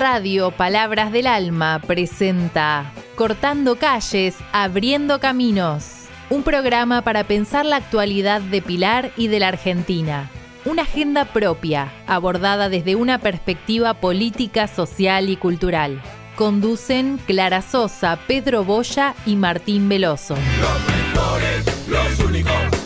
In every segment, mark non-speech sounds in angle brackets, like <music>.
Radio Palabras del Alma presenta Cortando calles, abriendo caminos. Un programa para pensar la actualidad de Pilar y de la Argentina. Una agenda propia, abordada desde una perspectiva política, social y cultural. Conducen Clara Sosa, Pedro Boya y Martín Veloso. Los mejores, los únicos,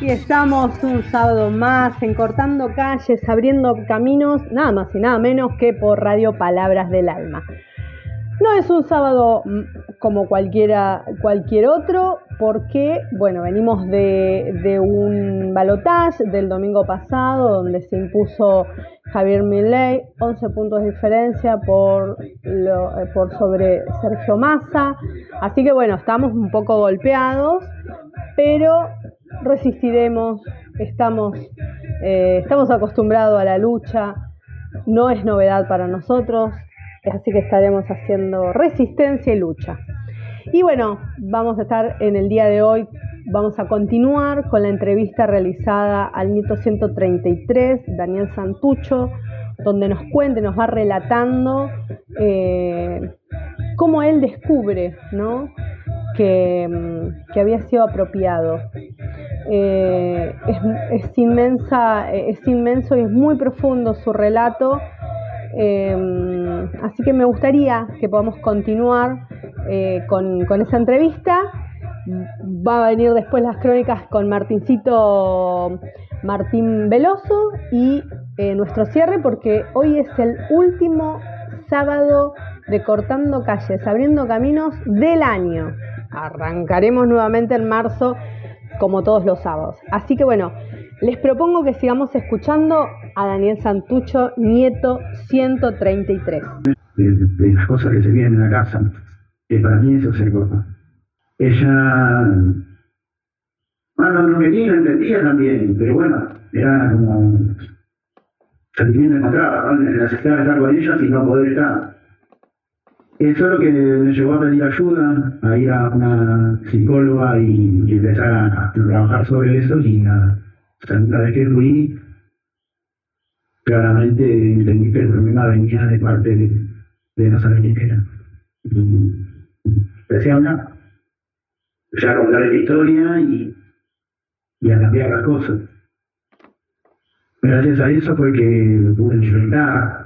Y estamos un sábado más en Cortando Calles, abriendo caminos, nada más y nada menos que por Radio Palabras del Alma. No es un sábado como cualquiera, cualquier otro, porque, bueno, venimos de, de un balotaje del domingo pasado, donde se impuso Javier Milei, 11 puntos de diferencia por, eh, por sobre Sergio Massa. Así que, bueno, estamos un poco golpeados, pero resistiremos, estamos, eh, estamos acostumbrados a la lucha, no es novedad para nosotros, así que estaremos haciendo resistencia y lucha. Y bueno, vamos a estar en el día de hoy, vamos a continuar con la entrevista realizada al nieto 133, Daniel Santucho, donde nos cuente, nos va relatando eh, cómo él descubre, ¿no? que, mm, que había sido apropiado. Eh, es, inmensa, es inmenso y es muy profundo su relato. Eh, así que me gustaría que podamos continuar eh, con, con esa entrevista. Va a venir después las crónicas con Martincito Martín Veloso y eh, nuestro cierre porque hoy es el último sábado de Cortando Calles, abriendo caminos del año. Arrancaremos nuevamente en marzo como todos los sábados. Así que bueno, les propongo que sigamos escuchando a Daniel Santucho, nieto 133. de, las cosas que se vienen en la casa, que para mí eso es el cosa. Ella, bueno, no quería, no entendía también, pero bueno, era como sentimiento encontrado, ¿no? el aceptar estar con ella sin no poder estar. Eso es lo que me llevó a pedir ayuda, a ir a una psicóloga y, empezar a, a trabajar sobre eso y nada. O sea, una vez que fui, claramente entendí que el problema venía de parte de, de no saber quién era. Y empecé a hablar, empecé a contar la historia y, y a cambiar las cosas. Gracias a eso fue que pude enfrentar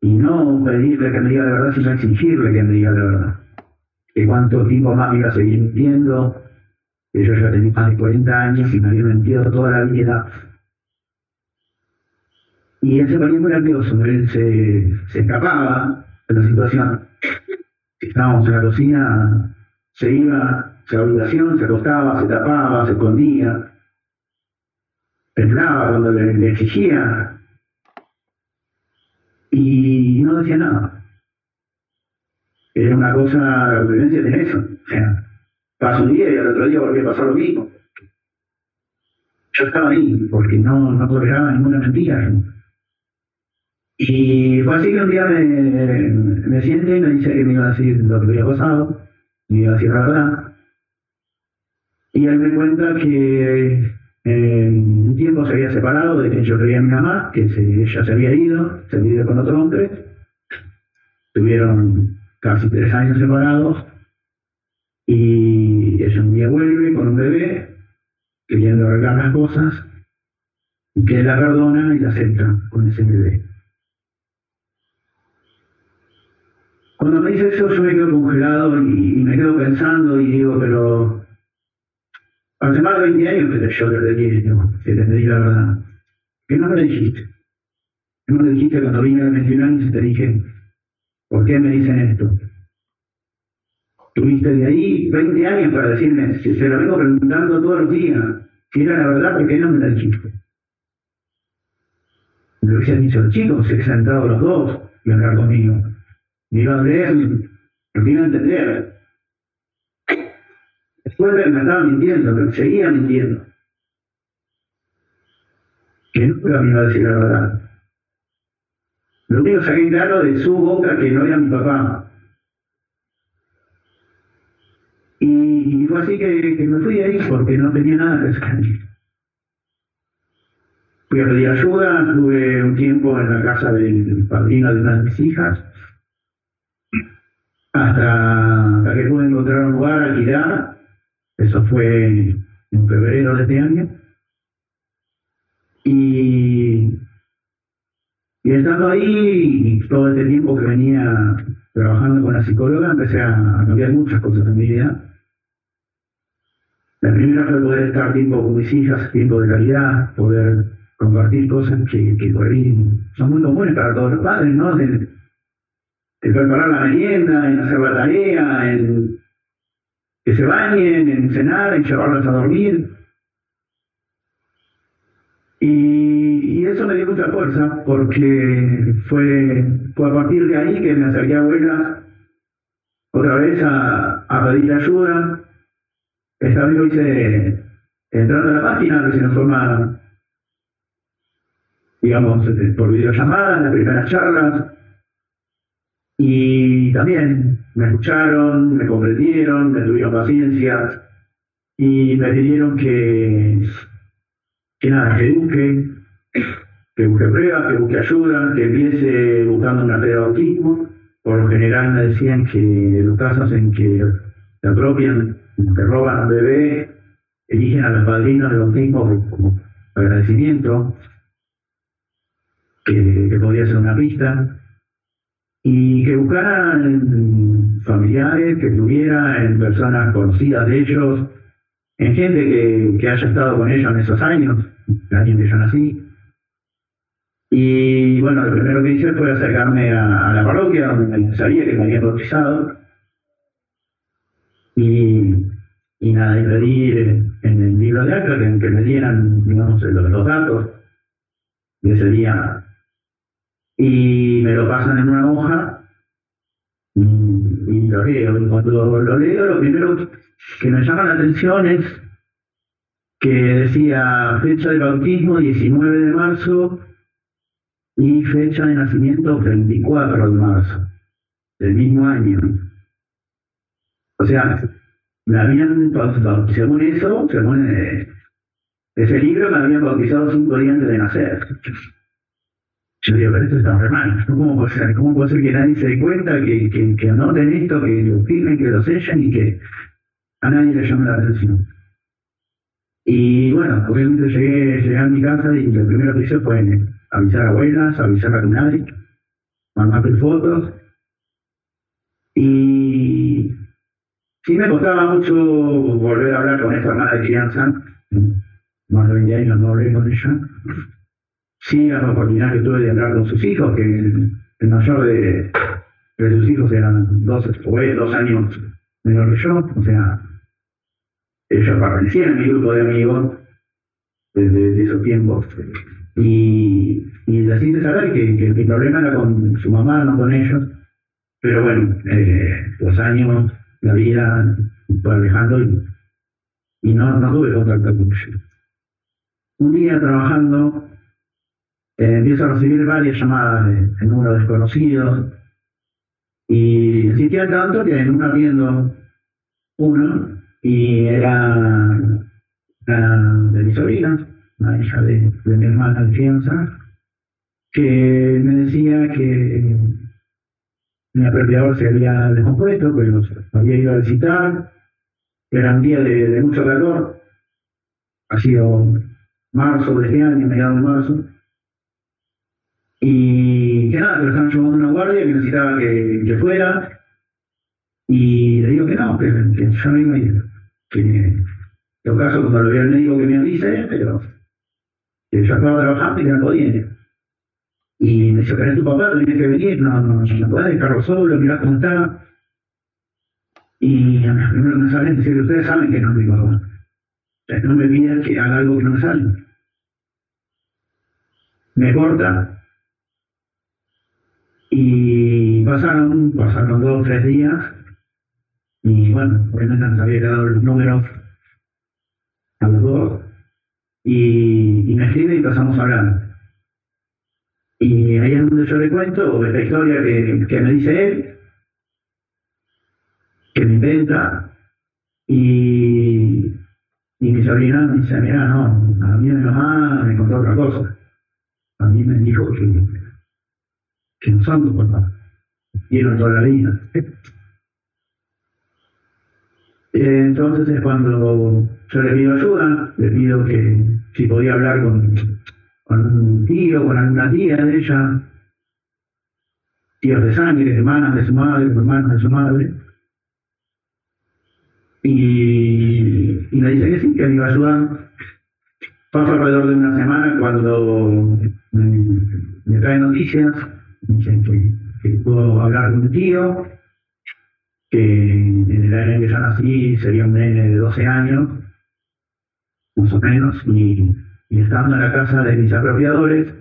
y no pedirle que me diga la verdad, sino exigirle que me diga la verdad. Que cuánto tiempo más me iba a seguir mintiendo, que ya tenía más de 40 años y me había mentido toda la vida. Y él se ponía muy nervioso, él se, escapaba de la situación. Si estábamos en la cocina, se iba, se habitación, se acostaba, se tapaba, se escondía. Temblaba cuando le exigía. Y no decía nada. Era una cosa, la violencia de eso. O sea, pasó un día y al otro día volvió a pasar lo mismo. Yo estaba ahí porque no, no toleraba ninguna mentira. Y fue así que un día me, me siente y me dice que me iba a decir lo que había pasado, me iba a decir la verdad. Y él me cuenta que en un tiempo se había separado de que yo creía mi mamá, que ella se había ido, se había ido con otro hombre. Tuvieron casi tres años separados. Y ella un día vuelve con un bebé, queriendo arreglar las cosas, y que la perdona y la acepta con ese bebé. Cuando me dice eso yo me quedo congelado y me quedo pensando y digo, pero hace más de 20 años que yo te pedí, digo, que te pedí la verdad. ¿Qué no me dijiste? ¿Qué no me dijiste cuando vine de 21 años y te dije, ¿por qué me dicen esto? Tuviste de ahí 20 años para decirme, si se lo vengo preguntando todos los días, si era la verdad, ¿por qué no me la dijiste? Me lo hubiesen dicho los chicos, se sentado los dos y hablar conmigo. A leer, lo que iba a entender. Puede que me estaba mintiendo, pero seguía mintiendo. Que nunca me iba a decir la verdad. Lo único que saqué claro de su boca que no era mi papá. Y, fue así que, me fui de ahí porque no tenía nada que a pedir ayuda, estuve un tiempo en la casa del padrino de una de mis hijas, hasta, que pude encontrar un lugar alquilar. Eso fue en febrero de este año. Y y estando ahí, todo este tiempo que venía trabajando con la psicóloga, empecé a, cambiar muchas cosas en mi vida. La primera fue poder estar tiempo con mis hijas, tiempo de calidad, poder compartir cosas que, que por ahí son muy comunes para todos los padres, ¿no? De, preparar la merienda, en hacer la tarea, en que se bañen, en cenar, en llevarlas a dormir. Y, eso me dio mucha fuerza porque fue, fue a partir de ahí que me acerqué a abuelas otra vez a, pedir ayuda. Esta vez hice entrando a la página, se nos forma, digamos, este, por videollamada, en las primeras charlas. Y también me escucharon, me comprendieron, me tuvieron paciencia y me pidieron que que nada, que busque, que busque pruebas, que busque ayuda, que empiece buscando una red de bautismo. Por lo general me decían que los casos en que se apropian, que roban al bebé, eligen a los padrinos de bautismo como agradecimiento, que, que podía ser una pista, y que buscaran familiares, que tuviera en personas conocidas de ellos, en gente que, que, haya estado con ellos en esos años, el año que yo nací. Y bueno, lo primero que hice fue acercarme a, la parroquia, donde sabía que me habían bautizado. Y, y nada, y pedir en el libro de acta que, que me dieran, digamos, los, los datos de ese día. Y me lo pasan en una hoja y, lo leo. Y cuando lo leo, lo primero que me llama la atención es que decía fecha de bautismo 19 de marzo y fecha de nacimiento 24 de marzo del mismo año. O sea, me habían bautizado, según eso, según eh, ese libro, me habían bautizado cinco días antes de nacer. Yo digo, pero esto está re mal. <laughs> ¿Cómo puede ser? ¿Cómo puede ser que nadie se dé cuenta, que, que, que anoten esto, que lo firmen, que lo sellen y que a nadie le llama la atención. Y bueno, obviamente llegué, llegué a mi casa y lo primero que hice fue avisar a abuelas, avisar a tu madre, mandarle fotos. Y sí me costaba mucho volver a hablar con esta hermana de crianza, más de 20 años no hablé con ella. Sí, la oportunidad que tuve de hablar con sus hijos, que el, mayor de, sus hijos eran dos, dos años menor que yo, o sea, ellos pertenecían a mi grupo de amigos desde, esos tiempos. Y, y les hice saber que, que, mi problema era con su mamá, no con ellos. Pero bueno, eh, los años, la vida fue alejando y, y no, no tuve contacto con ellos. Un día trabajando, eh, empiezo a recibir varias llamadas de, de números desconocidos. Y insistía tanto que en una viendo uno y era de mi sobrina, la hija de, mi hermana de fianza, que me decía que mi aperturador se había descompuesto, que los había ido a visitar, era un día de, mucho calor, ha sido marzo de este año, mediados de marzo, y que nada, que lo estaban llevando una guardia, que necesitaba que, que fuera, y le digo que no, que, que yo no iba a ir que todo caso cuando lo vea el médico que me avise, pero que yo estaba trabajando y que no podía. Y me dice, pero es tu papá, tienes que venir, no, no, no puedes dejarlo solo, mirá cómo está. Y a mí primero que me sale es decir, ustedes saben que no es mi papá. O sea, no me pidan que haga algo que no me sale. Me corta. Pasaron, pasaron dos o tres días Y bueno, obviamente nos había quedado los números a los dos. Y, me escribe y pasamos a hablar. Y ahí es donde yo le cuento esta historia que, me dice él, que me inventa, y, y mi sobrina me dice, mira, no, a mí mi mamá me contó otra cosa. A mí me dijo que, que no son tus papás, dieron toda la vida. <laughs> Entonces es cuando yo le pido ayuda, le pido que si podía hablar con, con un tío, con alguna tía de ella, tíos de sangre, hermanas de su madre, hermanos de su madre. Y, y me dice que sí, que me iba a ayudar. Pasó alrededor de una semana cuando me, trae noticias, dicen que hablar con un tío, que en el año que yo nací sería un nene de 12 años, más o menos, y, y estando en la casa de mis apropiadores,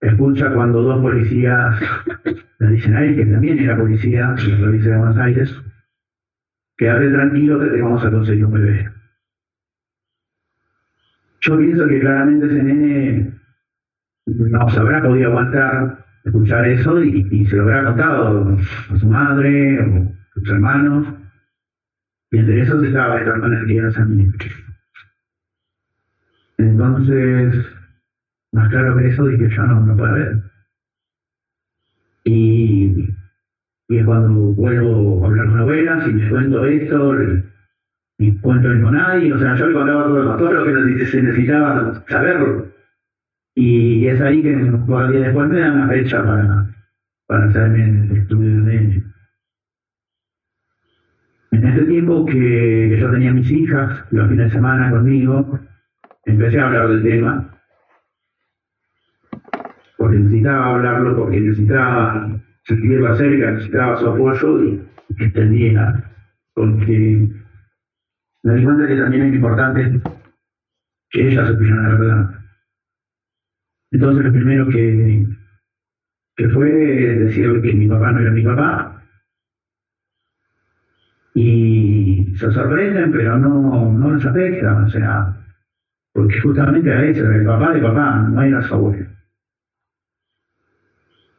escucha cuando dos policías <laughs> le dicen a él, que también era policía, de la provincia de Buenos Aires, quédate tranquilo que te vamos a conseguir un bebé. Yo pienso que claramente ese nene no se habrá podido aguantar escuchar eso y, se lo habrá contado a su madre o a sus hermanos. Y entre esos estaba el hermano que era San Entonces, más claro que eso, dije, yo no, no puede haber. Y, y es cuando vuelvo a hablar con abuelas y les cuento esto, y cuento con nadie, o sea, yo le contaba todo, todo lo que se necesitaba saberlo. Y es ahí que días después me dan la fecha para, para hacerme el estudio de ellos. En este tiempo que yo tenía mis hijas, los fines de semana conmigo, empecé a hablar del tema porque necesitaba hablarlo, porque necesitaba sentirla cerca, necesitaba su apoyo y entendía, porque me di cuenta que también es importante que ella supiera la verdad. Entonces lo primero que, que fue decirle que mi papá no era mi papá. Y se sorprenden, pero no, no les afecta, o sea, porque justamente eso, era el papá de papá, no era su abuelo.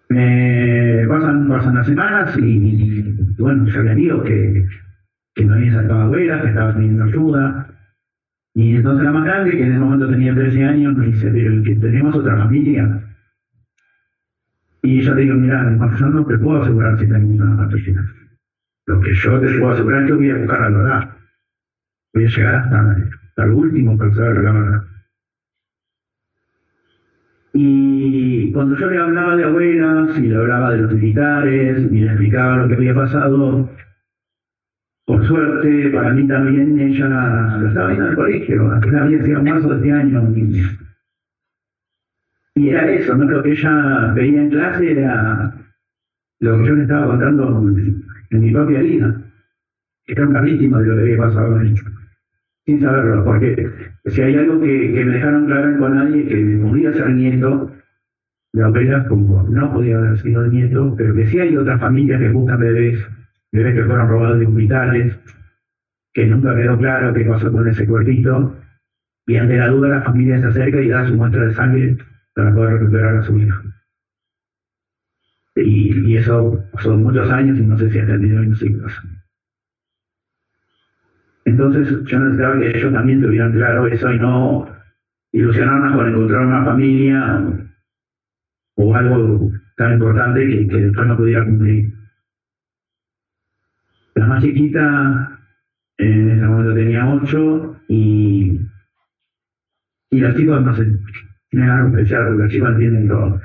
Me pasan, pasan las semanas y, bueno, yo le digo que, que no había sacado abuela, que estaba teniendo ayuda. Y entonces la más grande, que en ese momento tenía 13 años, me dice, pero tenemos otra familia. Y yo le digo, mira, yo no te puedo asegurar si tenemos una familia. Lo que yo te puedo asegurar es que voy a buscar la verdad. Voy a llegar hasta, hasta el último para saber la verdad. Y cuando yo le hablaba de abuelas y le hablaba de los militares y le explicaba lo que había pasado, suerte, para mí también ella lo estaba viendo en el colegio, apenas había sido marzo de este año. Y era eso, ¿no? Lo que ella veía en clase era lo que yo le estaba contando en mi propia vida. Era una víctima de lo que había pasado en. Sin saberlo, porque si hay algo que, me dejaron claro con nadie, que podía ser nieto de abuelas, como no podía haber sido nieto, pero que sí hay otras familias que buscan bebés bebés que fueron robados de hospitales, que nunca quedó claro qué pasó con ese cuerpito, y ante la duda la familia se acerca y da su muestra de sangre para poder recuperar a su hijo. Y, y eso pasó muchos años y no sé si hasta el día de. Entonces yo necesitaba que ellos también tuvieran claro eso y no ilusionarnos con encontrar una familia o algo tan importante que, que después no pudiera cumplir. La más chiquita en ese momento tenía 8 y, y los chicos no sé, tienen algo especial porque los chicos entienden todo.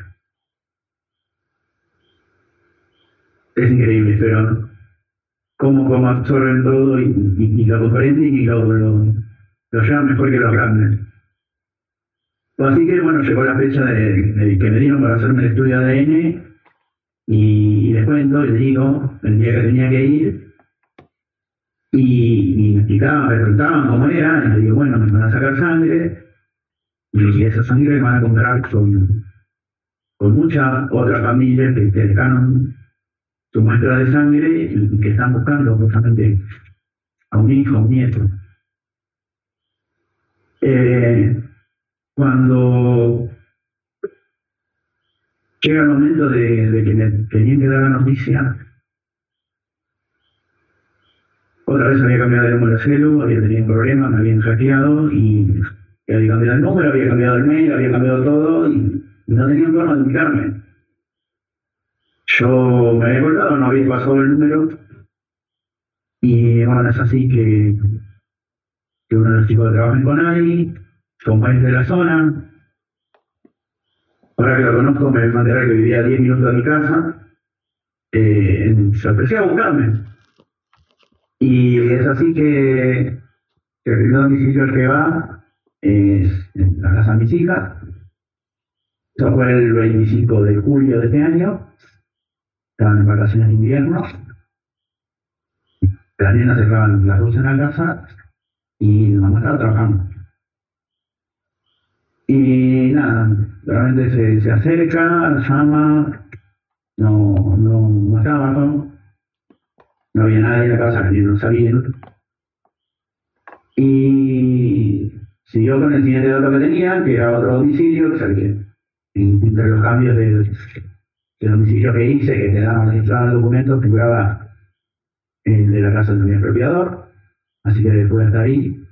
Es increíble, pero cómo, cómo absorben todo y, y, y lo comprenden y lo, lo, llevan mejor que los grandes. Así que bueno, llegó la fecha de, de que me dieron para hacerme el estudio de ADN y, y les cuento, les digo, el día que tenía que ir, y, y me explicaban, me preguntaban cómo era, y le digo, bueno, me van a sacar sangre, y esa sangre me van a comprar con, con muchas otras familias que se dejaron su muestra de sangre y que están buscando justamente a un hijo, a un nieto. Eh, cuando llega el momento de, de que me tenían que dar la noticia, otra vez había cambiado el número de celu, había tenido un problema, me habían hackeado y había cambiado el número, había cambiado el mail, había cambiado todo y no tenía forma de ubicarme. Yo me había colgado, no había pasado el número y bueno, es así que, que uno de los chicos que trabajan con como es de la zona, ahora que lo conozco me voy que vivía a 10 minutos de mi casa, eh, se ofreció a buscarme. Y es así que, el primer domicilio al que va es en la casa de mis hijas. Eso fue el 25 de julio de este año. Estaban en vacaciones de invierno. Las nenas cerraban las luces en la casa y la mamá estaba trabajando. Y nada, realmente se, se acerca, llama, no, no, no estaba, no había nadie en la casa, ni no sabían. Y siguió con el siguiente dato que tenía, que era otro domicilio, que sabía, entre los cambios de, de domicilio que hice, que te daban el documento, figuraba el de la casa del expropiador, así que fue hasta ahí,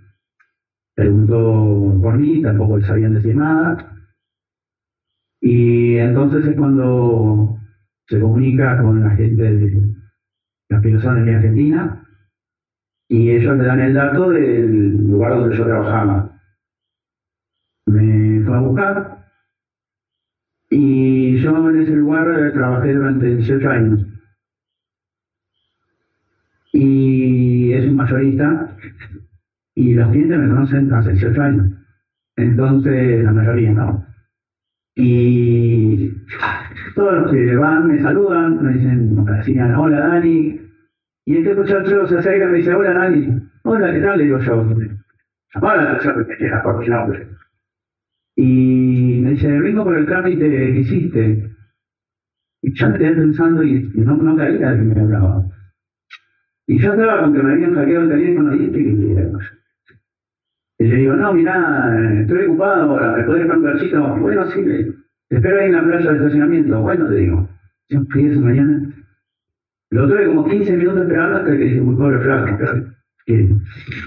preguntó por mí, tampoco le sabían decir nada, y entonces es cuando se comunica con la gente de las personas de Argentina, y ellos me dan el dato del lugar donde yo trabajaba. Me fue a buscar, y yo en ese lugar trabajé durante 18 años. Y es un mayorista y los clientes me conocen hace 18 años. Entonces, la mayoría no. Y todos los que van me saludan, me dicen, me decían, hola Dani. Y este muchacho se acerca y me dice, hola Dani. Hola, ¿qué tal? Le digo yo. Que era por nombre. Y me dice, vengo por el trámite que hiciste. Y ya me quedé pensando y no, no caía de que me hablaba. Y yo estaba con que me habían hackeado el teléfono y estoy que Y le digo, no, mirá, estoy ocupado ahora, ¿me podés dejar un cachito? Bueno, sí, te espero ahí en la playa de estacionamiento. Bueno, te digo, yo fui esa mañana. Lo tuve como 15 minutos esperando hasta que dije, muy pobre flaco. Que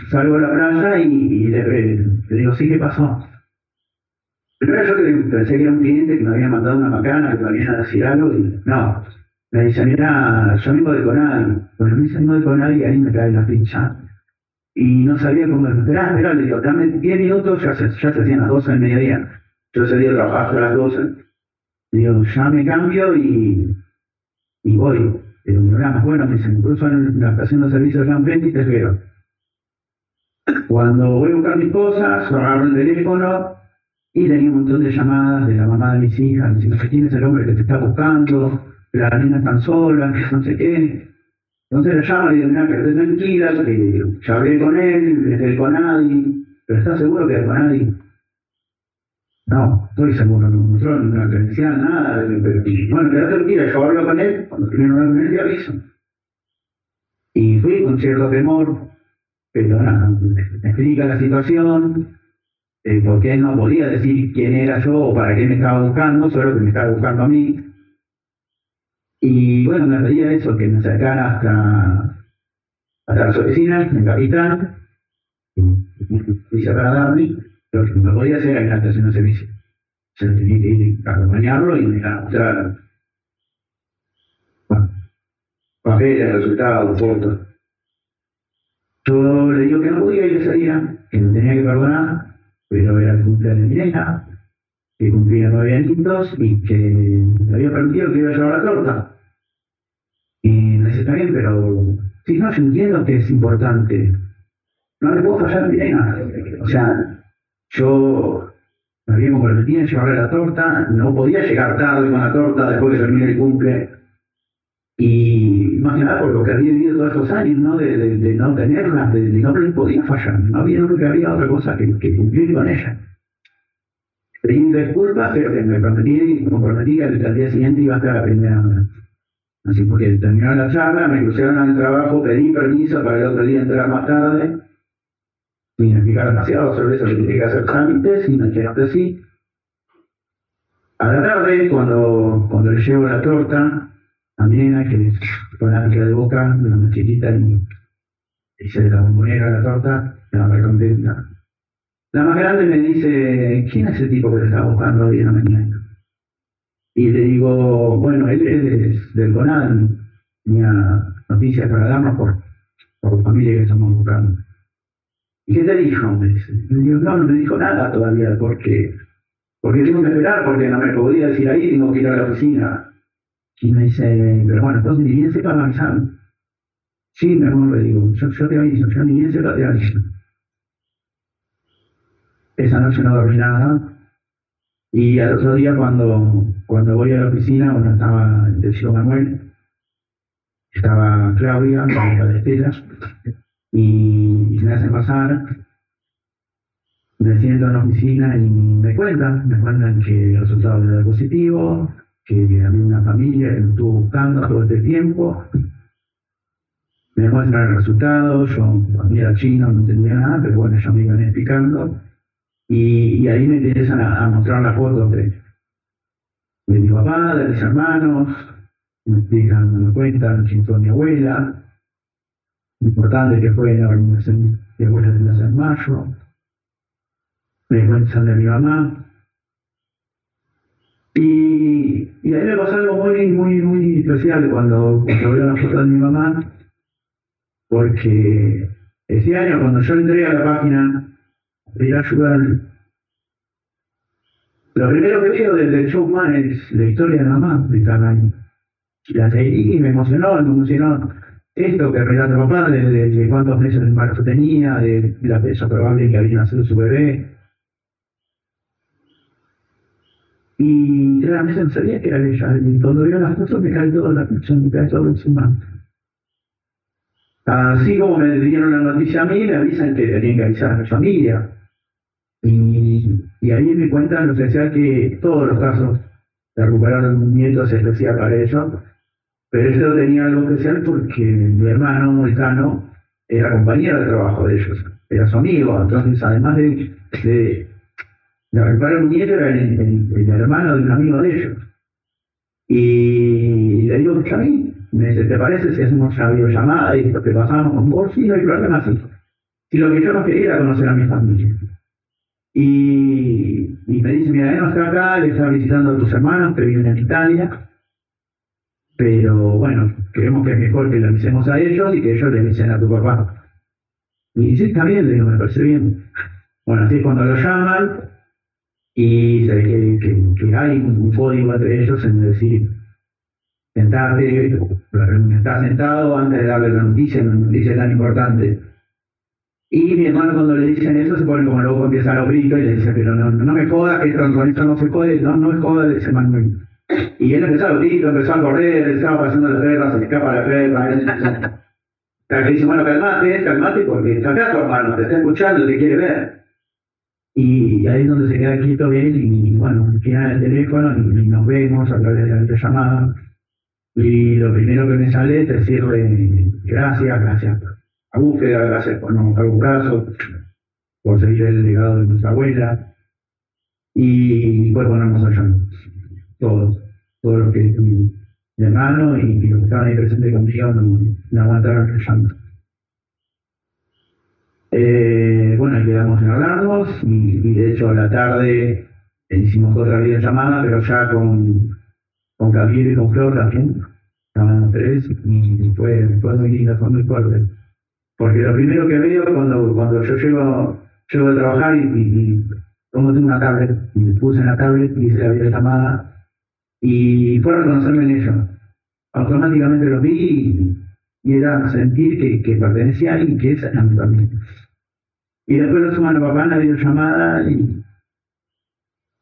salgo a la playa y, y le, le digo, sí, ¿qué pasó? Primero yo pensé que era un cliente que me había mandado una macana, que me había decir algo, y no. Me dice, mira, yo vengo de Conadi. Cuando me dice vengo de Conadi, ahí me cae la pincha. Y no sabía cómo, esperá, esperá, le digo, dame 10 minutos, ya se, ya se hacían las 12 del mediodía. Yo ese día trabajaba hasta las 12. Digo, ya me cambio y, y voy. Pero mi programa, bueno, dicen, incluso en la estación de servicio de y te espero. Cuando voy a buscar mis cosas, agarro el teléfono, y tenía un montón de llamadas de la mamá de mis hijas, diciendo que tienes el hombre que te está buscando, niñas están solas, que no sé qué. Entonces le llamo y digo, mira, que estés tranquila, que ya hablé con él, es del Conadi, pero ¿estás seguro que es del Conadi? No, estoy seguro, no mostró ninguna credencial, nada, pero bueno, quédate tranquila, yo hablo con él, cuando termino hablar con él te aviso. Y fui con cierto temor, pero nada, me explica la situación, eh, porque él no podía decir quién era yo o para qué me estaba buscando, solo que me estaba buscando a mí. Y bueno, me pedía eso, que me acercara hasta, hasta las oficinas en Capital, y para darme, pero que no podía hacer en la estación de servicio. Se tenía que ir a acompañarlo y mostrar bueno, papeles, resultados, fotos. Yo le digo que no podía ir ese día, que me tenía que perdonar, pero era el cumpleaños de mi hija, que cumplía nueve añitos y que me había permitido que iba a llevar la torta. Y me dice, está bien, pero si no, yo entiendo que es importante. No le puedo fallar a mi nena. O sea, yo me había comprometido en llevarle la torta, no podía llegar tarde con la torta después que termine el cumple. Y más que nada por lo que había vivido todos estos años, ¿no? De, no tenerla, de, no le podía fallar. No había nunca había otra cosa que, que cumplir con ella. Pedí disculpas, pero que me prometí me comprometí que al día siguiente iba a estar la primera, Así porque terminó la charla, me cruzaron al trabajo, pedí permiso para el otro día entrar más tarde, explicar demasiado tenía que hacer trámites, y me dijeron que sí. A la tarde, cuando, cuando le llevo la torta a mi nena, que es fanática de boca, de una chiquita, y, y se la bombonera la torta, me va contenta. La más grande me dice, ¿quién es ese tipo que está buscando hoy en la mañana? Y le digo, bueno, él, es del CONAD, tenía noticias para darnos por, por familia que estamos buscando. ¿Y qué te dijo? Me dice. No, no me dijo nada todavía, porque, porque tengo que esperar, porque no me podía decir ahí, tengo que ir a la oficina. Y me dice, pero bueno, entonces ni bien sepa avisar. Sí, mi amor, le digo, yo, yo te aviso, yo ni bien sepa te aviso. Esa noche no dormí nada. Y al otro día cuando, cuando voy a la oficina, bueno, estaba el tío Manuel, estaba Claudia, la de Estela, y, se me hacen pasar. Me siento en la oficina y me cuentan, me cuentan que el resultado era positivo, que había una familia que lo estuvo buscando todo este tiempo. Me muestran el resultado, yo era chino no entendía nada, pero bueno, ellos me iban explicando. Y, ahí me empiezan a, a mostrar las fotos de, de mi papá, de mis hermanos, me explican, me cuentan fue mi abuela, importante que fue la organización de abuelas de Plaza de Mayo, me cuentan de mi mamá. Y, y ahí me pasó algo muy, muy, muy especial cuando, cuando veo la foto de mi mamá, porque ese año cuando yo entré a la página pedir ayuda. Lo primero que veo desde el showman es la historia de mamá de cada año. La seguí y me emocionó, me emocionó esto que relata papá, de, cuántos meses de embarazo tenía, de, la fecha probable que había nacido su bebé. Y realmente no sabía que era ella. Y cuando veo las fotos me cae toda la fecha, me cae todo encima. Así como me dieron la noticia a mí, me avisan que tenían que avisar a mi familia. Y, y ahí me cuentan, o sea, que todos los casos de recuperar un nieto es especial para ellos, pero esto tenía algo especial porque mi hermano, Moicano, era compañero de trabajo de ellos, era su amigo, entonces además de, de, de un nieto, era el, el, hermano de un amigo de ellos. Y le digo a mí, me dice, ¿te parece si hacemos una videollamada y lo que pasamos con vos? Sí, no hay problema, sí. Si lo que yo no quería era conocer a mi familia. Y, y me dice, mira, él no está acá, le está visitando a tus hermanos que viven en Italia, pero bueno, creemos que es mejor que le avisemos a ellos y que ellos le avisen a tu papá. Y dice, está bien, le digo, me parece bien. Bueno, así es cuando lo llaman y se ve que, que, hay un código entre ellos en decir, sentate, está sentado antes de darle la noticia, la noticia tan importante. Y mi hermano cuando le dicen eso se pone como loco, empieza a los gritos y le dice, pero no, no me jodas, que con esto no se jode, no, no me jodas, dice Manuel. Y él empezó a los gritos, empezó a correr, estaba pasando la perra, se escapa la perra. Él, le dice, bueno, calmate, calmate, porque está acá tu hermano, te está escuchando, te quiere ver. Y ahí es donde se queda quieto él y, bueno, tiene el teléfono y, nos vemos a través de la videollamada. Y lo primero que me sale es decirle gracias, gracias a búsqueda, gracias por no mostrar un brazo, por seguir el legado de nuestra abuela. Y pues ponernos a llorar, todos, todos los que mi hermano y, los que estaban ahí presentes conmigo no, no aguantaron el llanto. Eh, bueno, quedamos en hablarnos y, de hecho a la tarde hicimos otra videollamada, pero ya con, con Gabriel y con Flor también, estaban los tres y fue, fue muy linda, fue muy fuerte. Porque lo primero que veo cuando, cuando yo llego, llego a trabajar y, y, y una tablet, y me puse en la tablet y hice la videollamada y fue a reconocerme en ello. Automáticamente lo vi y, era sentir que, que pertenecía a alguien que esa era mi familia. Y después lo suman a papá en la videollamada y,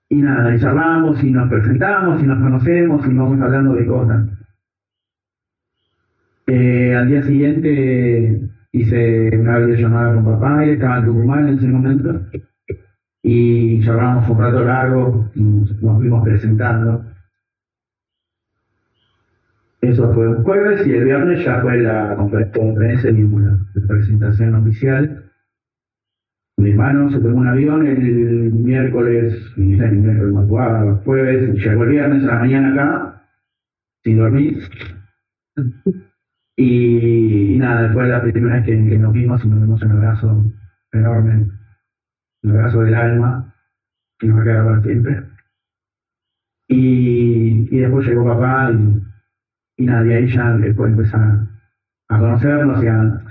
y nada, y charlamos y nos presentamos y nos conocemos y vamos hablando de cosas. Eh, al día siguiente hice una videollamada con papá, él estaba en Tucumán en ese momento, y charlamos un rato largo, y nos fuimos presentando. Eso fue un jueves y el viernes ya fue la conferencia de presentación oficial. Mi hermano se tomó un avión el miércoles, el miércoles, jueves, y llegó el viernes a la mañana acá, sin dormir. Y, nada, fue la primera vez que, nos vimos y nos dimos un abrazo enorme, un abrazo del alma, que nos va a quedar para siempre. Y, y después llegó papá y, y nada, y ahí ya después empezar a conocernos y a,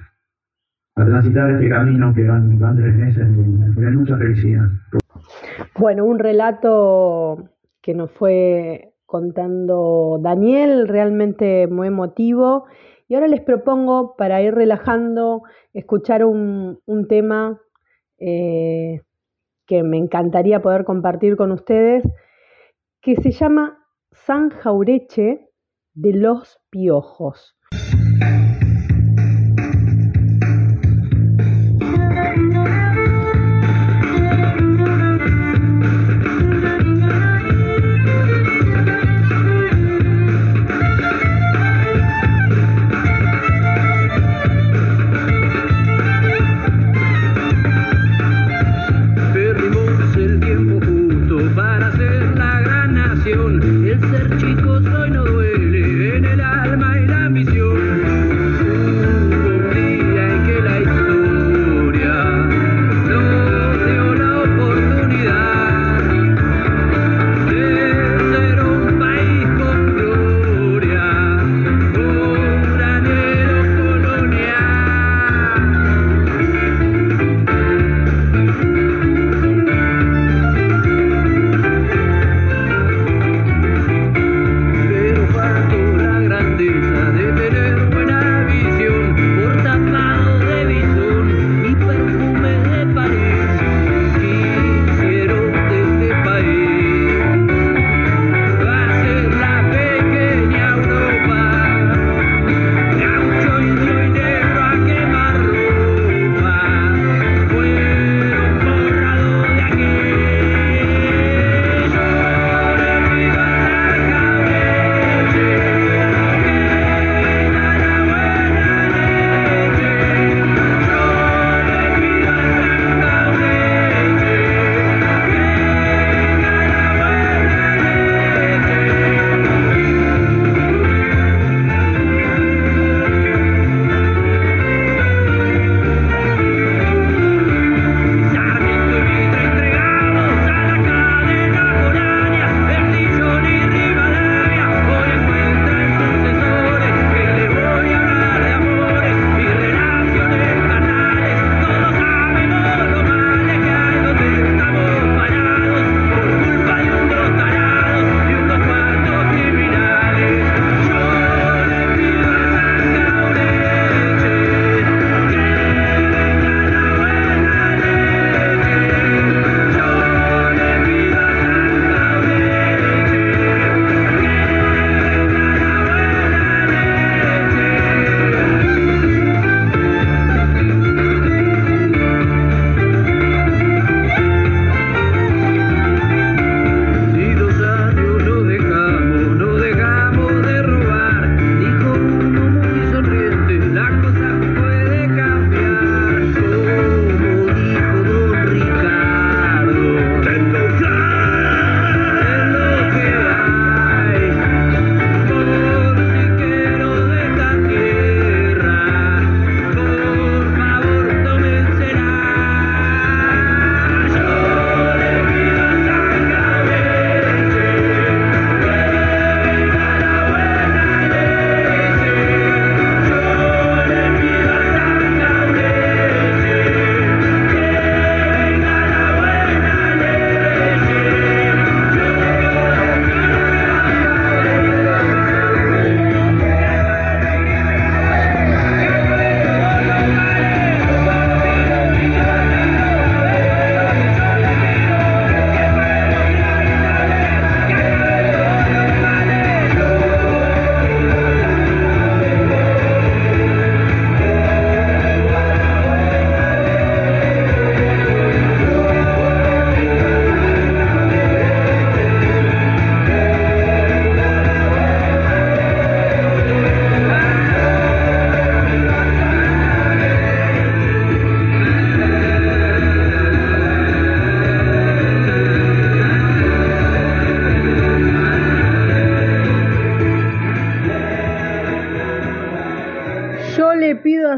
transitar este camino que van, van tres meses de, mucha felicidad. Bueno, un relato que nos fue contando Daniel, realmente muy emotivo. Y ahora les propongo, para ir relajando, escuchar un, tema eh, que me encantaría poder compartir con ustedes, que se llama San Jaureche de los Piojos.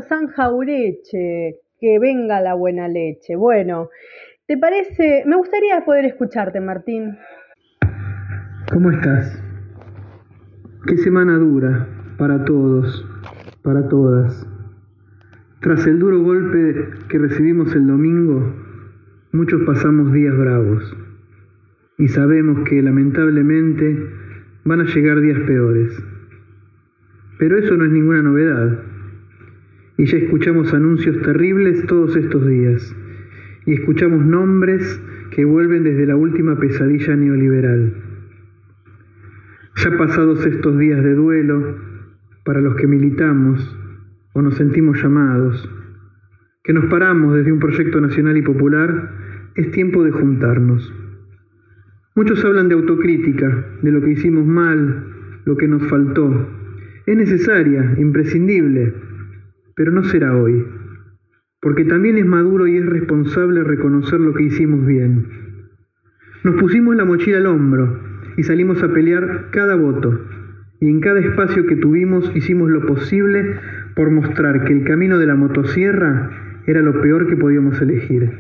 San Jaureche que venga la buena leche. Bueno, ¿te parece? Me gustaría poder escucharte, Martín. ¿Cómo estás? Qué semana dura para todos, para todas. Tras el duro golpe que recibimos el domingo, muchos pasamos días bravos y sabemos que lamentablemente van a llegar días peores. Pero eso no es ninguna novedad. Y ya escuchamos anuncios terribles todos estos días. Y escuchamos nombres que vuelven desde la última pesadilla neoliberal. Ya pasados estos días de duelo, para los que militamos o nos sentimos llamados, que nos paramos desde un proyecto nacional y popular, es tiempo de juntarnos. Muchos hablan de autocrítica, de lo que hicimos mal, lo que nos faltó. Es necesaria, imprescindible, pero no será hoy, porque también es maduro y es responsable reconocer lo que hicimos bien. Nos pusimos la mochila al hombro y salimos a pelear cada voto, y en cada espacio que tuvimos hicimos lo posible por mostrar que el camino de la motosierra era lo peor que podíamos elegir,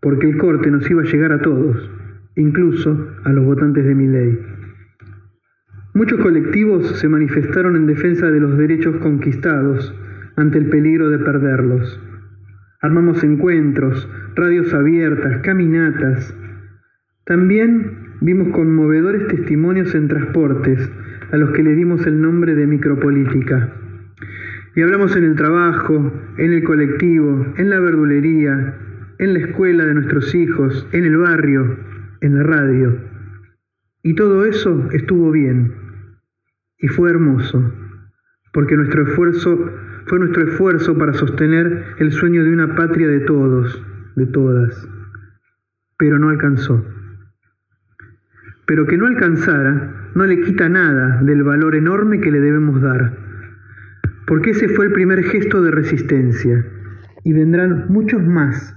porque el corte nos iba a llegar a todos incluso a los votantes de mi ley. Muchos colectivos se manifestaron en defensa de los derechos conquistados ante el peligro de perderlos. Armamos encuentros, radios abiertas, caminatas. También vimos conmovedores testimonios en transportes a los que le dimos el nombre de micropolítica. Y hablamos en el trabajo, en el colectivo, en la verdulería, en la escuela de nuestros hijos, en el barrio, en la radio. Y todo eso estuvo bien y fue hermoso, porque nuestro esfuerzo fue nuestro esfuerzo para sostener el sueño de una patria de todos, de todas, pero no alcanzó. Pero que no alcanzara no le quita nada del valor enorme que le debemos dar, porque ese fue el primer gesto de resistencia, y vendrán muchos más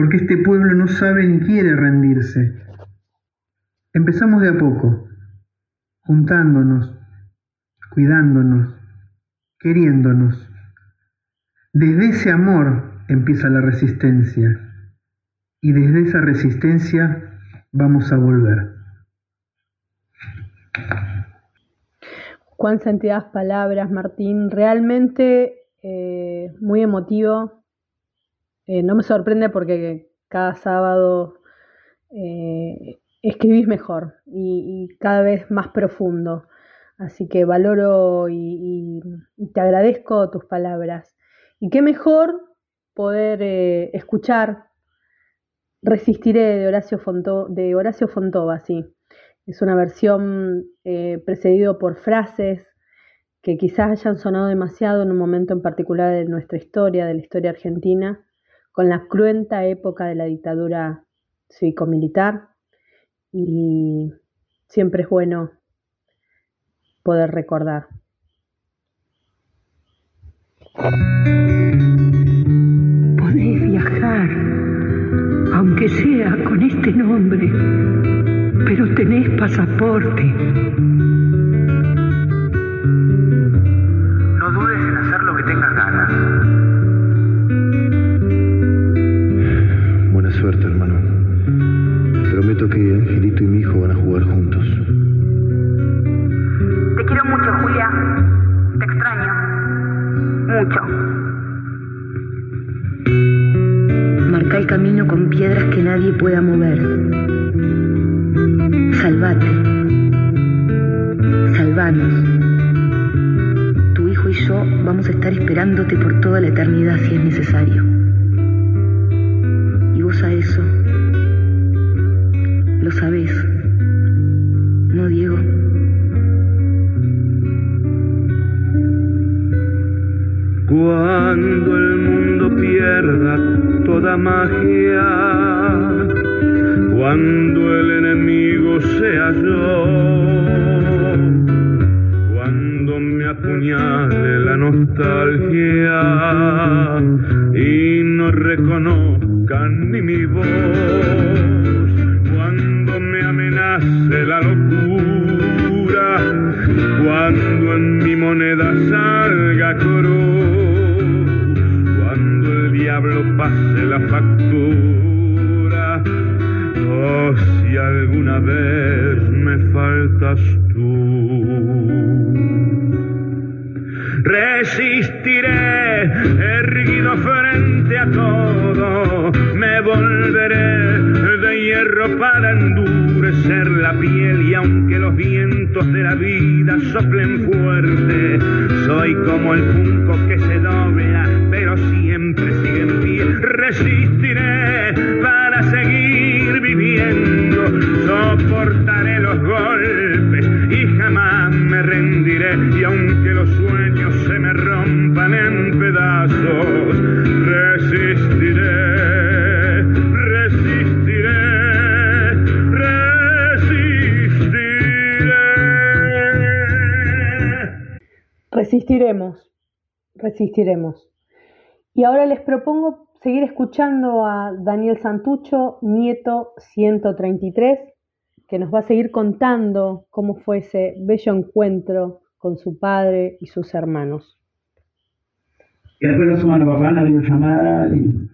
porque este pueblo no sabe ni quiere rendirse. Empezamos de a poco, juntándonos, cuidándonos, queriéndonos. Desde ese amor empieza la resistencia y desde esa resistencia vamos a volver. Cuán sentidas palabras, Martín. Realmente eh, muy emotivo eh, no me sorprende porque cada sábado eh, escribís mejor y, cada vez más profundo. Así que valoro y, te agradezco tus palabras. Y qué mejor poder eh, escuchar Resistiré de Horacio, de Horacio Fontova, sí. Es una versión precedido por frases que quizás hayan sonado demasiado en un momento en particular de nuestra historia, de la historia argentina, con la cruenta época de la dictadura cívico-militar y siempre es bueno poder recordar. Podés viajar, aunque sea con este nombre, pero tenés pasaporte. Necesario Resistiré para seguir viviendo, soportaré los golpes y jamás me rendiré y aunque los sueños se me rompan en pedazos, resistiré, resistiré, resistiré. Resistiremos, resistiremos. Y ahora les propongo seguir escuchando a Daniel Santucho, nieto 133, que nos va a seguir contando cómo fue ese bello encuentro con su padre y sus hermanos. Y después lo suman a papá, la videollamada y,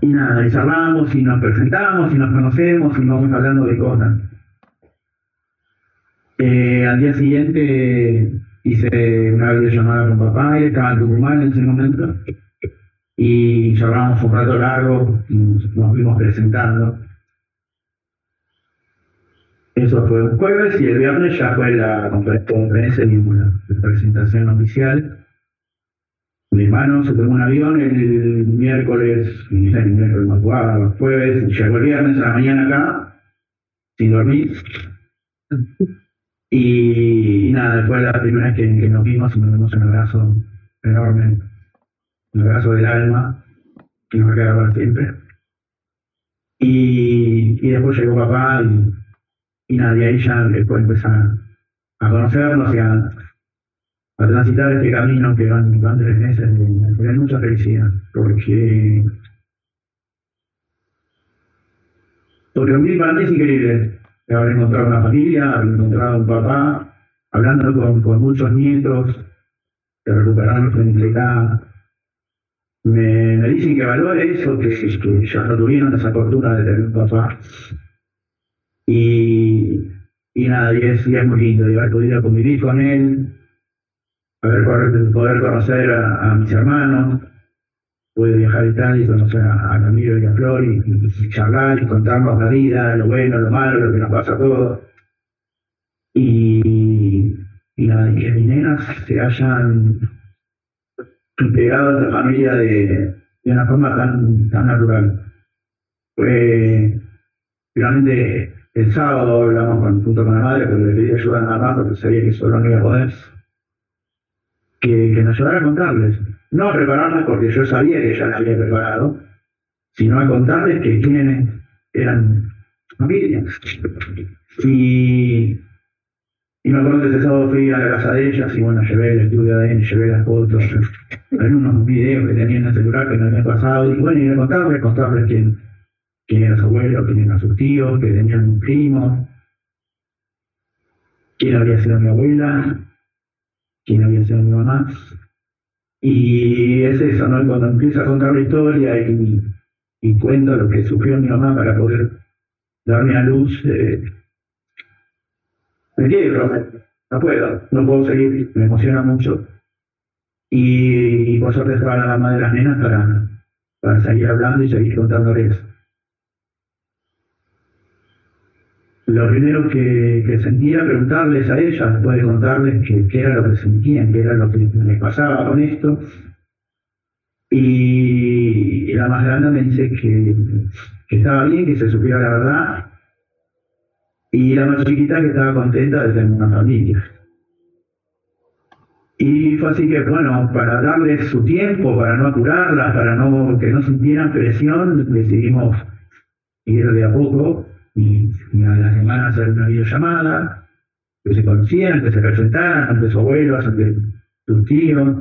y nada, y charlamos y nos presentamos y nos conocemos y vamos hablando de cosas. Eh, al día siguiente hice una videollamada con papá, él estaba en Tucumán en ese momento, y charlamos un rato largo y nos fuimos presentando. Eso fue un jueves y el viernes ya fue la conferencia y la presentación oficial. Mi hermano se tomó un avión el miércoles, el miércoles madrugada, el jueves, llegó el viernes a la mañana acá, sin dormir. Y, y nada, fue la primera vez que, que nos vimos y nos dimos un abrazo enorme, un abrazo del alma, que nos va a quedar para siempre. Y, y después llegó papá y, y nada, y ahí ya después empezar a conocernos y a, transitar este camino que van, van tres meses de, de mucha felicidad, porque porque mí, para mí es increíble haber encontrado una familia, haber encontrado un papá, hablando con, con muchos nietos, que recuperaron su integridad. Me, me dicen que valore eso, que, que no tuvieron esa fortuna de tener un papá. Y, y nada, y es, y es muy lindo, y haber podido convivir con él, haber poder, poder conocer a, a mis hermanos, pude viajar a Italia y conocer a, a Camilo y a Flor y charlar y contarnos la vida, lo bueno, lo malo, lo que nos pasa a todos. Y, y nada, y que mis nenas se hayan integrado a esta familia de, de una forma tan, tan natural. Fue finalmente el sábado hablamos con, junto con la madre, porque le pedí ayuda a la mamá porque sabía que solo no iba a poder, que, que nos ayudara a contarles no a prepararlas porque yo sabía que ya las había preparado, sino a contarles que quienes eran familias. Y, y me acuerdo que ese sábado fui a la casa de ellas y bueno, llevé el estudio de ADN, llevé las fotos, <laughs> algunos videos que tenían en el celular que no había pasado, y bueno, y a contarles, contarles quién, quién era su abuelo, quién eran sus tíos, que tenían un primo, quién había sido mi abuela, quién había sido mi mamá. Y es eso, ¿no? Cuando empiezo a contar la historia y, y cuento lo que sufrió mi mamá para poder darme a luz, eh, me quiebro, no puedo, no puedo seguir, me emociona mucho. Y, y por suerte estaba la mamá de las nenas para, para seguir hablando y seguir contándoles. Lo primero que, sentía preguntarles a ellas, después de contarles qué, era lo que sentían, qué era lo que les pasaba con esto. Y, la más grande me dice que estaba bien, que se supiera la verdad. Y la más chiquita que estaba contenta de tener una familia. Y fue así que, bueno, para darles su tiempo, para no apurarlas, para no que no sintieran presión, decidimos ir de a poco y, a la semana hacer una videollamada, que se conocieran, que se presentaran ante su abuelo, ante sus tíos.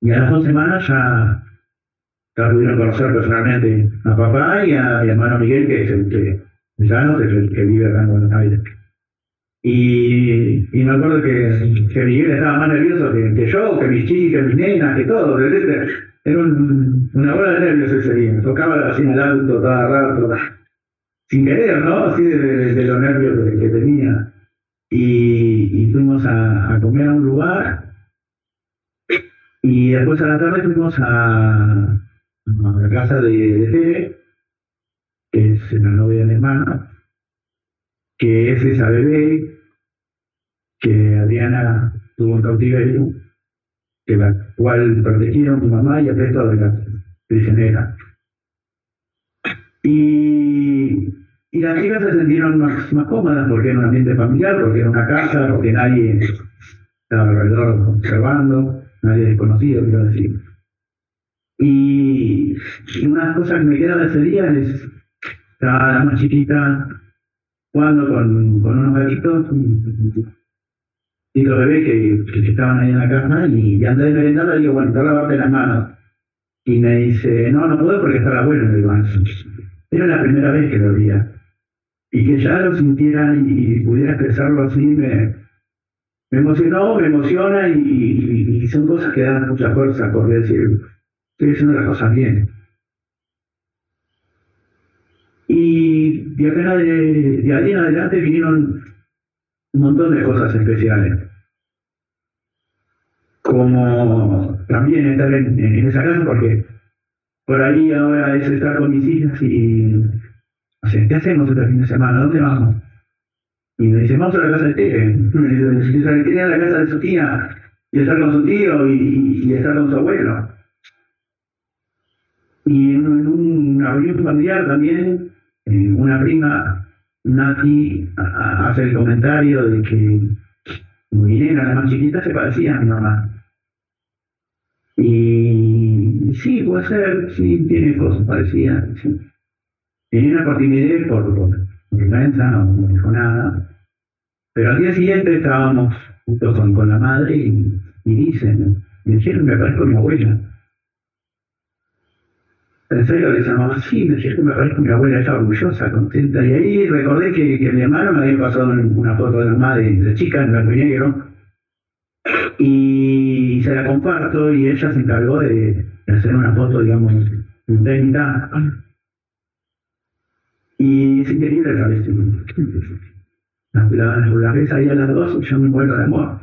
Y a las dos semanas ya, ya pudieron conocer personalmente a papá y a mi hermano Miguel, que es el Llano, que es el que vive acá en Buenos Aires. Y, me acuerdo que, que Miguel estaba más nervioso que, que yo, que mis chicas, mis nenas, que todo, etc. era un- una bola de nervios ese día. Tocaba así en el auto cada rato, sin querer, ¿no? Así de, de- los nervios que, que tenía. Y, fuimos a, a comer a un lugar. Y después a la tarde fuimos a, a la casa de, de que es la novia de hermana, que es esa bebé que Adriana tuvo en cautiverio, que la cual protegieron mi mamá y el resto de las prisioneras. Y, y las chicas se sintieron más, más cómodas porque era un ambiente familiar, porque era una casa, porque nadie estaba alrededor observando, nadie desconocido, quiero decir. Y, y una cosa que me queda de ese día es, estaba la más chiquita jugando con, con unos gatitos, y los bebés que, que estaban ahí en la casa, y, y antes de merendar le digo, bueno, a lavarte las manos. Y me dice, no, no puedo porque está la abuela el baño. Era la primera vez que lo veía. Y que ya lo sintiera y, pudiera expresarlo así, me, me emocionó, me emociona y- y son cosas que dan mucha fuerza por decir, estoy haciendo las cosas bien. Y de, acá de, de ahí en adelante vinieron un montón de cosas especiales. Como también estar en, esa casa, porque por ahí ahora es estar con mis hijas y, o sea, ¿qué hacemos este fin de semana? ¿Dónde vamos? Y me dice, vamos a la casa de Tere. <laughs> Y Tere a la casa de su tía, y estar con su tío y, y estar con su abuelo. Y en, en una reunión familiar también, eh, una prima, Nati, hace el comentario de que mi nena, la más chiquita, se parecía a mi mamá. Y sí, puede ser, sí, tiene cosas parecidas. Sí. Tenía por timidez, por, vergüenza, no, dijo nada. Pero al día siguiente estábamos juntos con, la madre y, y dicen, me dijeron me parezco a mi abuela. En serio le decía, mamá, sí, me dijeron me parezco a mi abuela, ella orgullosa, contenta. Y ahí recordé que, que mi hermano me había pasado una foto de mamá de, de chica en blanco y negro. Y se la comparto y ella se encargó de, hacer una foto, digamos, mitad. Y es increíble la vez. La, la, la ves ahí a las dos, yo me muero de amor.